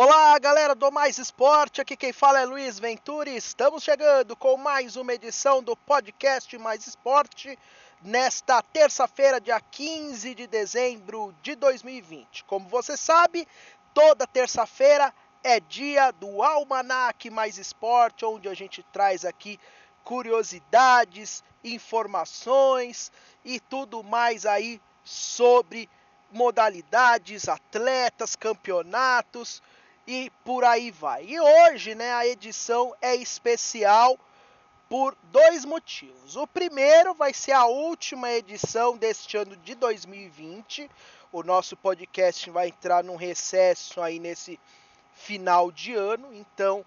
Olá, galera do Mais Esporte. Aqui quem fala é Luiz Venturi. Estamos chegando com mais uma edição do podcast Mais Esporte nesta terça-feira, dia 15 de dezembro de 2020. Como você sabe, toda terça-feira é dia do Almanac Mais Esporte, onde a gente traz aqui curiosidades, informações e tudo mais aí sobre modalidades, atletas, campeonatos e por aí vai. E hoje, né, a edição é especial por dois motivos. O primeiro vai ser a última edição deste ano de 2020. O nosso podcast vai entrar num recesso aí nesse final de ano, então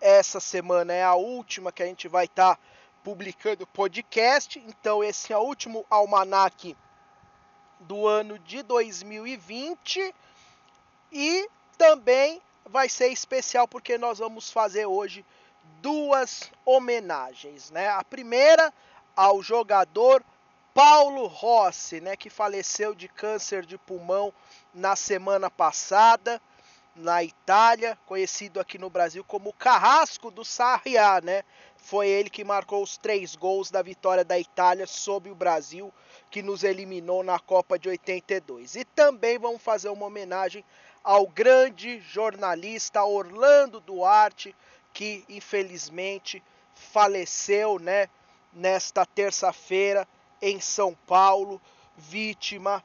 essa semana é a última que a gente vai estar tá publicando podcast. Então esse é o último almanac do ano de 2020 e também vai ser especial porque nós vamos fazer hoje duas homenagens, né? A primeira ao jogador Paulo Rossi, né, que faleceu de câncer de pulmão na semana passada na Itália, conhecido aqui no Brasil como Carrasco do Sarriá, né? Foi ele que marcou os três gols da vitória da Itália sobre o Brasil, que nos eliminou na Copa de 82. E também vamos fazer uma homenagem ao grande jornalista Orlando Duarte, que infelizmente faleceu, né, nesta terça-feira em São Paulo, vítima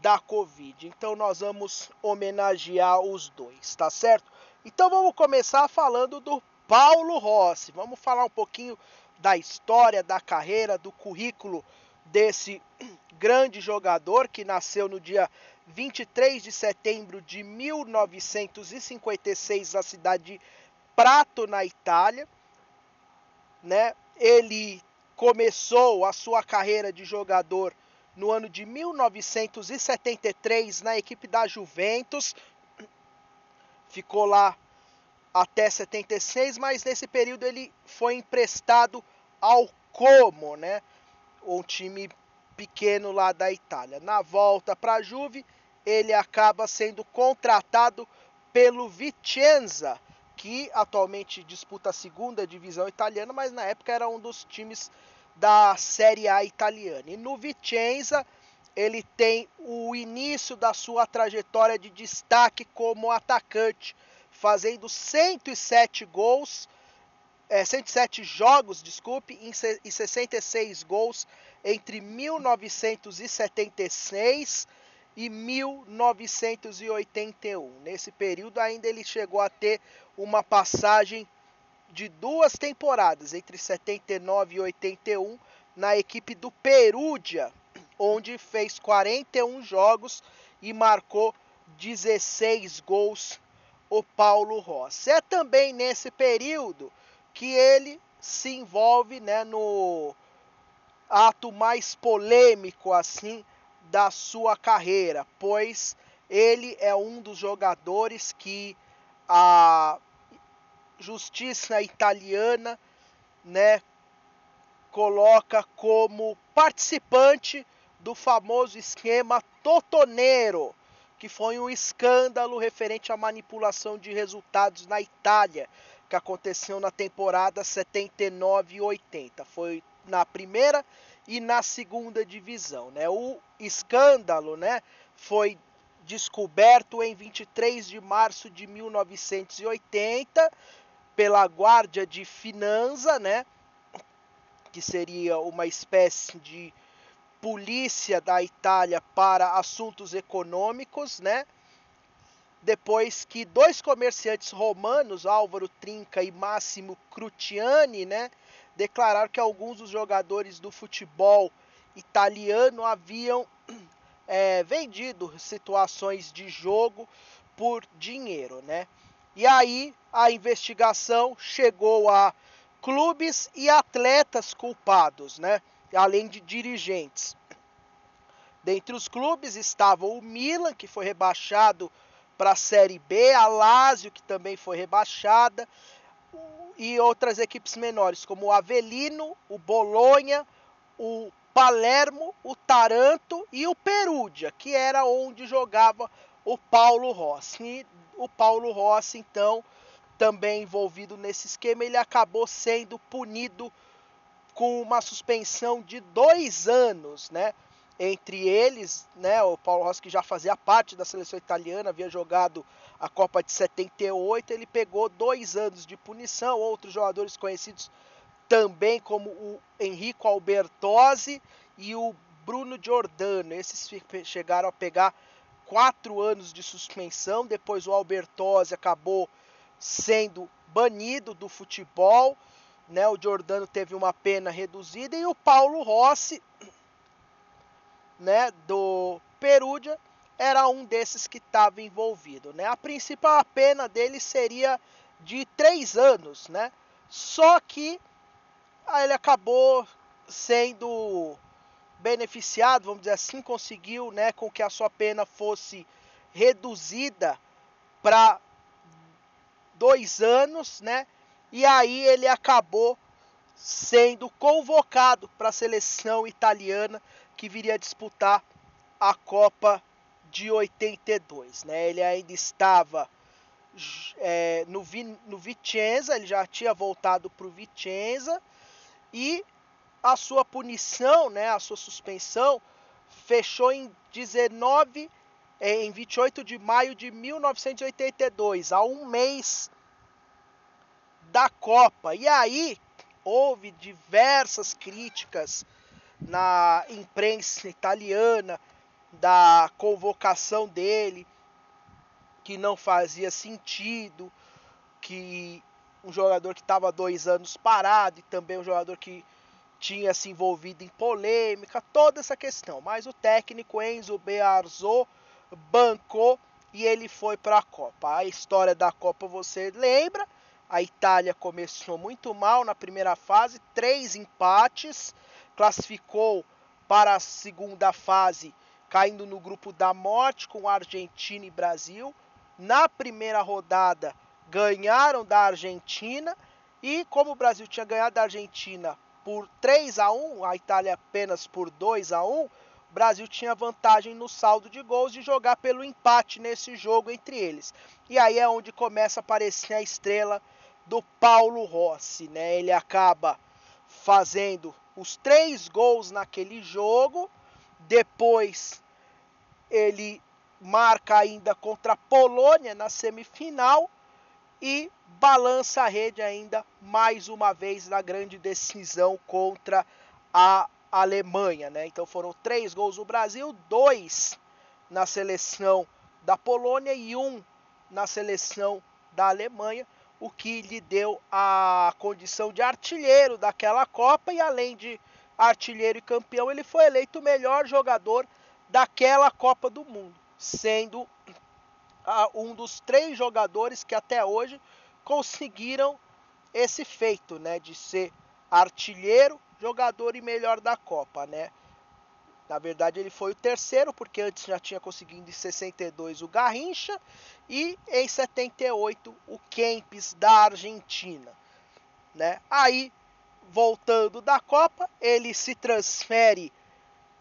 da Covid. Então nós vamos homenagear os dois, tá certo? Então vamos começar falando do Paulo Rossi. Vamos falar um pouquinho da história, da carreira, do currículo desse grande jogador que nasceu no dia 23 de setembro de 1956 na cidade de Prato, na Itália, né? Ele começou a sua carreira de jogador no ano de 1973 na equipe da Juventus. Ficou lá até 76, mas nesse período ele foi emprestado ao Como, né? Um time pequeno lá da Itália. Na volta para a Juve, ele acaba sendo contratado pelo Vicenza, que atualmente disputa a segunda divisão italiana, mas na época era um dos times da Série A italiana. E no Vicenza ele tem o início da sua trajetória de destaque como atacante, fazendo 107 gols, é, 107 jogos, desculpe, e 66 gols entre 1976 e 1981. Nesse período ainda ele chegou a ter uma passagem de duas temporadas, entre 79 e 81, na equipe do Perúdia, onde fez 41 jogos e marcou 16 gols o Paulo Rossi. É também nesse período que ele se envolve né, no ato mais polêmico assim da sua carreira, pois ele é um dos jogadores que a justiça italiana, né, coloca como participante do famoso esquema Totonero, que foi um escândalo referente à manipulação de resultados na Itália, que aconteceu na temporada 79 e 80. Foi na primeira e na segunda divisão, né? O escândalo, né, foi descoberto em 23 de março de 1980 pela Guardia de Finanza, né? Que seria uma espécie de polícia da Itália para assuntos econômicos, né? Depois que dois comerciantes romanos, Álvaro Trinca e Máximo Crutiani, né, declararam que alguns dos jogadores do futebol italiano haviam é, vendido situações de jogo por dinheiro, né? E aí a investigação chegou a clubes e atletas culpados, né? Além de dirigentes. Dentre os clubes estava o Milan, que foi rebaixado para a Série B, a Lazio, que também foi rebaixada, e outras equipes menores, como o Avelino, o Bolonha, o Palermo, o Taranto e o Perugia, que era onde jogava o Paulo Rossi. E o Paulo Rossi, então, também envolvido nesse esquema, ele acabou sendo punido com uma suspensão de dois anos, né? Entre eles, né, o Paulo Rossi que já fazia parte da seleção italiana, havia jogado a Copa de 78, ele pegou dois anos de punição. Outros jogadores conhecidos também, como o Enrico Albertosi e o Bruno Giordano. Esses chegaram a pegar quatro anos de suspensão. Depois o Albertosi acabou sendo banido do futebol. Né? O Giordano teve uma pena reduzida e o Paulo Rossi, né, do Perugia, era um desses que estava envolvido. Né? A principal pena dele seria de três anos, né? Só que ele acabou sendo beneficiado, vamos dizer assim, conseguiu, né, com que a sua pena fosse reduzida para dois anos, né? E aí ele acabou sendo convocado para a seleção italiana que viria a disputar a Copa de 82, né? Ele ainda estava é, no, no Vicenza, ele já tinha voltado para o Vicenza e a sua punição, né, a sua suspensão, fechou em 19, é, em 28 de maio de 1982, a um mês da Copa. E aí houve diversas críticas na imprensa italiana da convocação dele, que não fazia sentido, que um jogador que estava dois anos parado e também um jogador que tinha se envolvido em polêmica, toda essa questão. Mas o técnico Enzo Bearzot bancou e ele foi para a Copa. A história da Copa você lembra? A Itália começou muito mal na primeira fase, três empates, classificou para a segunda fase, caindo no grupo da morte com Argentina e Brasil. Na primeira rodada, ganharam da Argentina e como o Brasil tinha ganhado da Argentina por 3 a 1, a Itália apenas por 2 a 1, o Brasil tinha vantagem no saldo de gols de jogar pelo empate nesse jogo entre eles. E aí é onde começa a aparecer a estrela do Paulo Rossi, né? Ele acaba fazendo os três gols naquele jogo, depois ele marca ainda contra a Polônia na semifinal e balança a rede ainda mais uma vez na grande decisão contra a Alemanha, né? Então foram três gols no Brasil, dois na seleção da Polônia e um na seleção da Alemanha, o que lhe deu a condição de artilheiro daquela Copa e além de artilheiro e campeão, ele foi eleito o melhor jogador daquela Copa do Mundo, sendo um dos três jogadores que até hoje conseguiram esse feito, né, de ser artilheiro, jogador e melhor da Copa, né? Na verdade, ele foi o terceiro, porque antes já tinha conseguido em 62 o Garrincha e em 78 o Kempis da Argentina, né? Aí, voltando da Copa, ele se transfere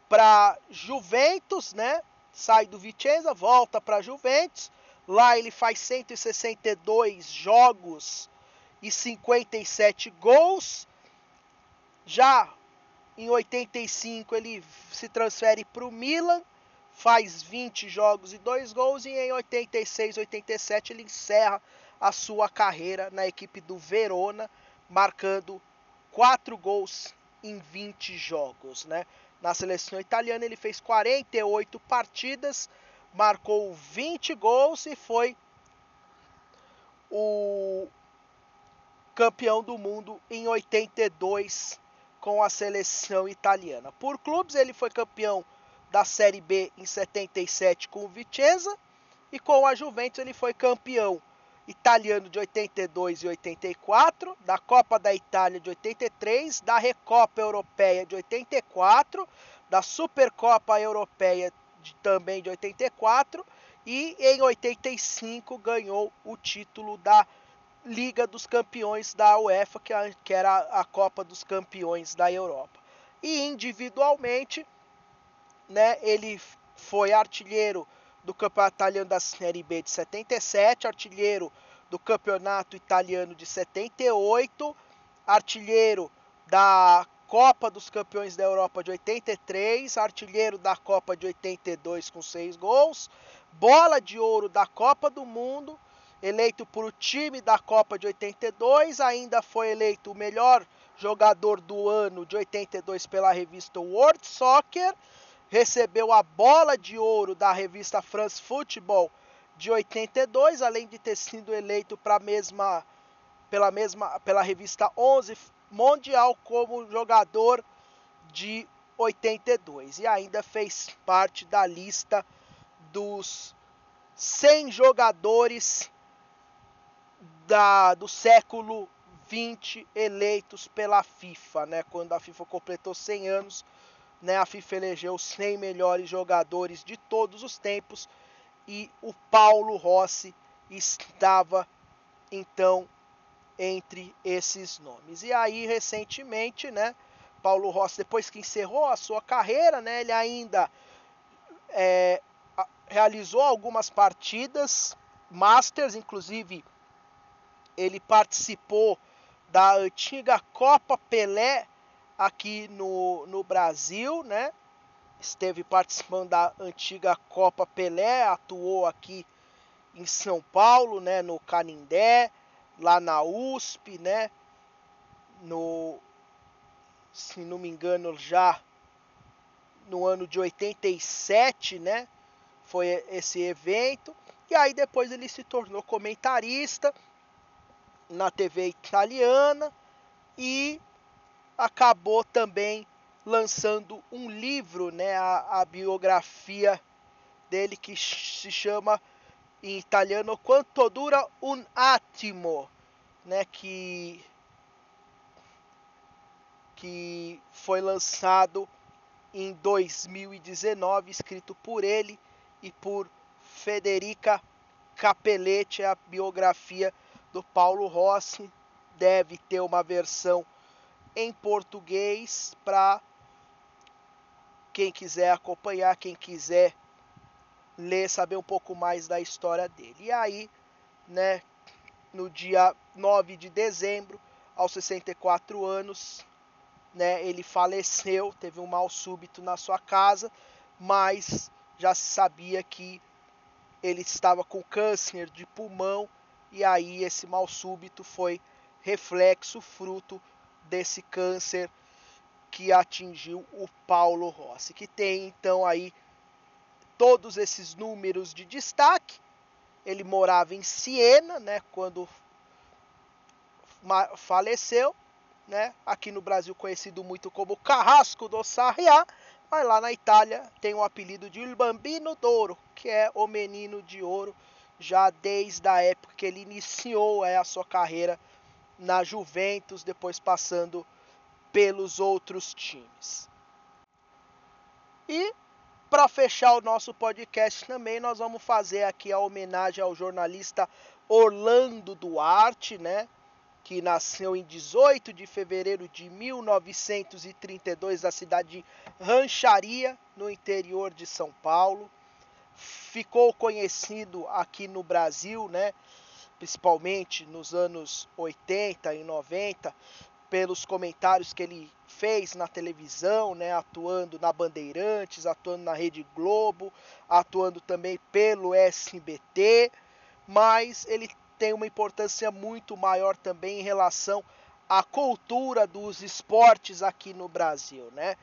para Juventus, né? Sai do Vicenza, volta para Juventus Lá ele faz 162 jogos e 57 gols. Já em 85 ele se transfere para o Milan, faz 20 jogos e 2 gols e em 86, 87 ele encerra a sua carreira na equipe do Verona, marcando 4 gols em 20 jogos, né? Na seleção italiana ele fez 48 partidas, marcou 20 gols e foi o campeão do mundo em 82 com a seleção italiana. Por clubes, ele foi campeão da Série B em 77 com o Vicenza e com a Juventus ele foi campeão italiano de 82 e 84, da Copa da Itália de 83, da Recopa Europeia de 84, da Supercopa Europeia de, também de 84 e em 85 ganhou o título da Liga dos Campeões da UEFA, que, a, que era a Copa dos Campeões da Europa. E individualmente, né, ele foi artilheiro do campeonato italiano da Série B de 77, artilheiro do campeonato italiano de 78, artilheiro da Copa dos Campeões da Europa de 83, artilheiro da Copa de 82 com 6 gols, bola de ouro da Copa do Mundo, eleito por o time da Copa de 82, ainda foi eleito o melhor jogador do ano de 82 pela revista World Soccer, recebeu a bola de ouro da revista France Football de 82, além de ter sido eleito para mesma pela mesma pela revista 11 Mundial como jogador de 82 e ainda fez parte da lista dos 100 jogadores da, do século 20 eleitos pela FIFA, né? Quando a FIFA completou 100 anos, né? A FIFA elegeu os 100 melhores jogadores de todos os tempos e o Paulo Rossi estava então entre esses nomes. E aí recentemente, né? Paulo Rossi, depois que encerrou a sua carreira, né? Ele ainda é, realizou algumas partidas Masters, inclusive ele participou da antiga Copa Pelé aqui no, no Brasil, né? Esteve participando da antiga Copa Pelé, atuou aqui em São Paulo, né? No Canindé, lá na USP, né? No, se não me engano, já no ano de 87, né? Foi esse evento. E aí depois ele se tornou comentarista na TV italiana e acabou também lançando um livro, né, a, a biografia dele que se chama em italiano Quanto dura un attimo, né, que que foi lançado em 2019, escrito por ele e por Federica Capelletti, a biografia do Paulo Rossi. Deve ter uma versão em português para quem quiser acompanhar, quem quiser ler, saber um pouco mais da história dele. E aí, né, no dia 9 de dezembro, aos 64 anos, né, ele faleceu, teve um mal súbito na sua casa, mas já se sabia que ele estava com câncer de pulmão e aí esse mal súbito foi reflexo, fruto desse câncer que atingiu o Paulo Rossi, que tem então aí todos esses números de destaque. Ele morava em Siena, né, quando faleceu, né, aqui no Brasil conhecido muito como Carrasco do Sarriá, mas lá na Itália tem o apelido de Il Bambino d'Oro, que é o menino de ouro já desde a época que ele iniciou é, a sua carreira na Juventus, depois passando pelos outros times. E para fechar o nosso podcast também, nós vamos fazer aqui a homenagem ao jornalista Orlando Duarte, né? Que nasceu em 18 de fevereiro de 1932 na cidade de Rancharia, no interior de São Paulo ficou conhecido aqui no Brasil, né? Principalmente nos anos 80 e 90, pelos comentários que ele fez na televisão, né, atuando na Bandeirantes, atuando na Rede Globo, atuando também pelo SBT, mas ele tem uma importância muito maior também em relação à cultura dos esportes aqui no Brasil, né?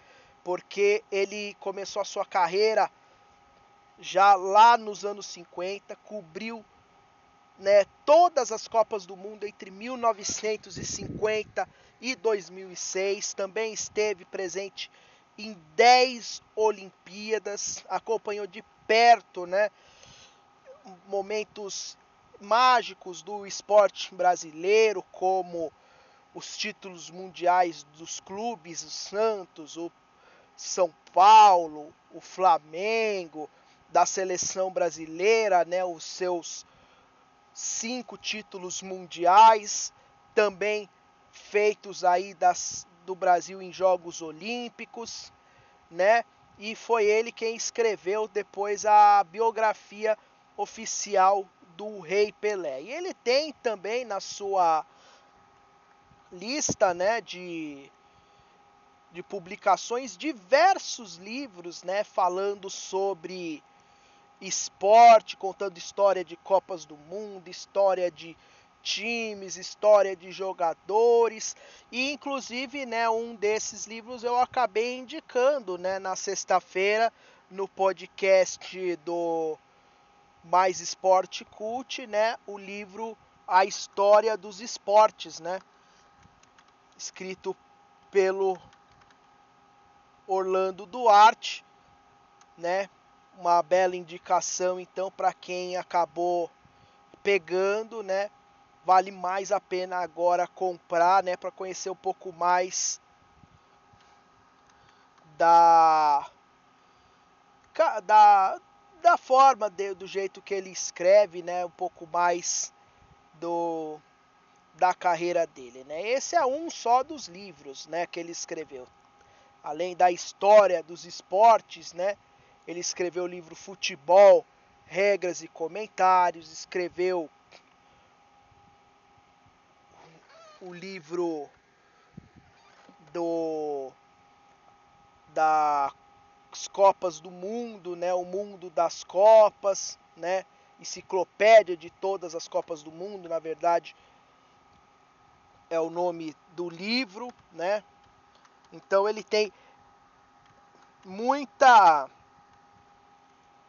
Porque ele começou a sua carreira já lá nos anos 50, cobriu né, todas as Copas do Mundo entre 1950 e 2006. Também esteve presente em 10 Olimpíadas, acompanhou de perto né, momentos mágicos do esporte brasileiro, como os títulos mundiais dos clubes, o Santos, o São Paulo, o Flamengo, da seleção brasileira, né, os seus cinco títulos mundiais, também feitos aí das, do Brasil em Jogos Olímpicos, né? e foi ele quem escreveu depois a biografia oficial do Rei Pelé. E ele tem também na sua lista, né, de de publicações diversos livros, né, falando sobre esporte, contando história de Copas do Mundo, história de times, história de jogadores e inclusive, né, um desses livros eu acabei indicando, né, na sexta-feira no podcast do Mais Esporte Cult, né, o livro A História dos Esportes, né, escrito pelo Orlando Duarte, né? Uma bela indicação então para quem acabou pegando, né? vale mais a pena agora comprar, né, para conhecer um pouco mais da da, da forma de, do jeito que ele escreve, né, um pouco mais do da carreira dele, né? Esse é um só dos livros, né, que ele escreveu. Além da história dos esportes, né? Ele escreveu o livro Futebol, Regras e Comentários, escreveu o livro do das Copas do Mundo, né? O mundo das Copas, né? Enciclopédia de todas as Copas do Mundo, na verdade, é o nome do livro, né? Então ele tem muita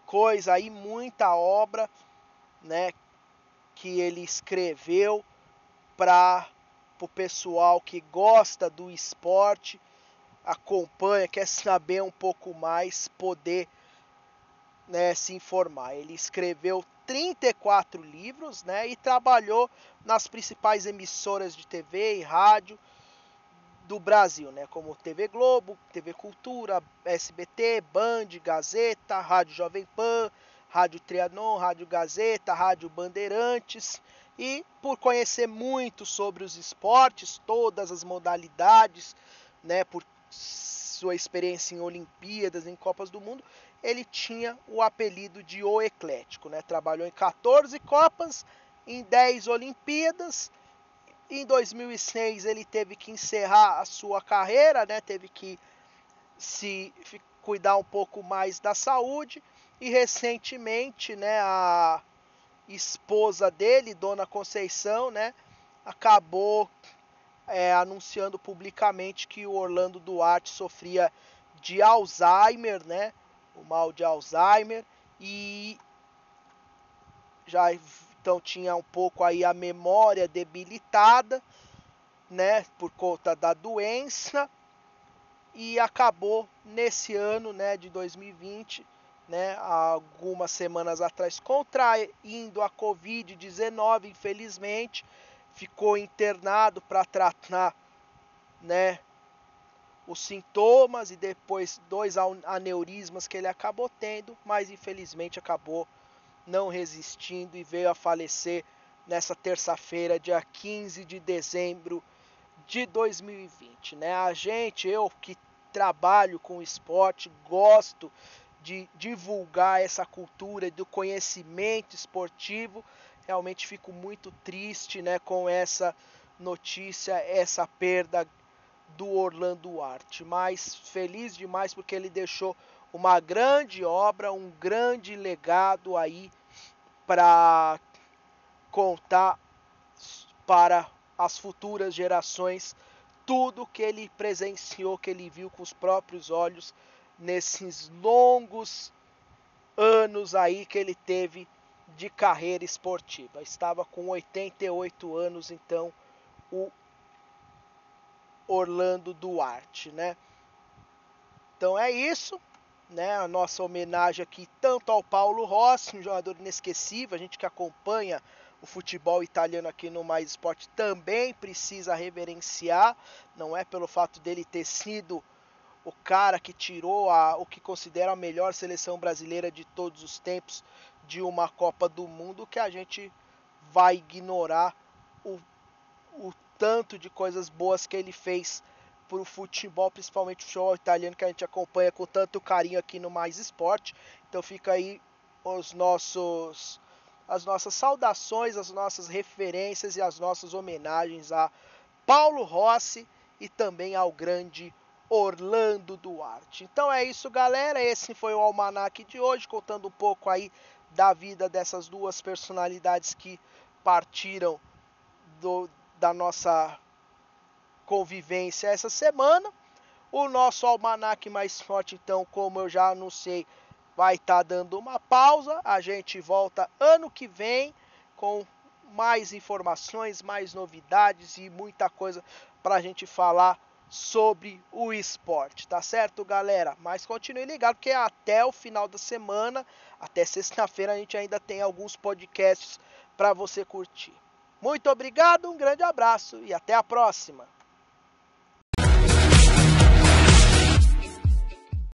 coisa aí, muita obra, né, que ele escreveu para o pessoal que gosta do esporte, acompanha, quer saber um pouco mais, poder né, se informar. Ele escreveu 34 livros né, e trabalhou nas principais emissoras de TV e rádio do Brasil, né, como TV Globo, TV Cultura, SBT, Band, Gazeta, Rádio Jovem Pan, Rádio Trianon, Rádio Gazeta, Rádio Bandeirantes e por conhecer muito sobre os esportes, todas as modalidades, né, por sua experiência em Olimpíadas, em Copas do Mundo, ele tinha o apelido de O Eclético, né? Trabalhou em 14 Copas, em 10 Olimpíadas. Em 2006 ele teve que encerrar a sua carreira, né? Teve que se cuidar um pouco mais da saúde. E recentemente, né, a esposa dele, Dona Conceição, né, acabou é, anunciando publicamente que o Orlando Duarte sofria de Alzheimer, né, o mal de Alzheimer. E já então tinha um pouco aí a memória debilitada, né, por conta da doença. E acabou nesse ano, né, de 2020 né, algumas semanas atrás, contraindo a Covid-19, infelizmente, ficou internado para tratar, né, os sintomas e depois dois aneurismas que ele acabou tendo, mas infelizmente acabou não resistindo e veio a falecer nessa terça-feira, dia 15 de dezembro de 2020, né? A gente, eu que trabalho com esporte, gosto de divulgar essa cultura do conhecimento esportivo. Realmente fico muito triste, né, com essa notícia, essa perda do Orlando Arte, mas feliz demais porque ele deixou uma grande obra, um grande legado aí para contar para as futuras gerações tudo que ele presenciou, que ele viu com os próprios olhos nesses longos anos aí que ele teve de carreira esportiva. Estava com 88 anos, então, o Orlando Duarte, né? Então é isso, né? A nossa homenagem aqui tanto ao Paulo Rossi, um jogador inesquecível, a gente que acompanha o futebol italiano aqui no Mais Esporte também precisa reverenciar, não é pelo fato dele ter sido o cara que tirou a, o que considera a melhor seleção brasileira de todos os tempos de uma Copa do Mundo, que a gente vai ignorar o, o tanto de coisas boas que ele fez para o futebol, principalmente o futebol italiano que a gente acompanha com tanto carinho aqui no Mais Esporte. Então fica aí os nossos as nossas saudações, as nossas referências e as nossas homenagens a Paulo Rossi e também ao grande Orlando Duarte. Então é isso, galera. Esse foi o almanac de hoje, contando um pouco aí da vida dessas duas personalidades que partiram do, da nossa convivência essa semana. O nosso almanac mais forte, então, como eu já anunciei, vai estar tá dando uma pausa. A gente volta ano que vem com mais informações, mais novidades e muita coisa para a gente falar sobre o esporte, tá certo, galera? Mas continue ligado porque até o final da semana, até sexta-feira, a gente ainda tem alguns podcasts para você curtir. Muito obrigado, um grande abraço e até a próxima!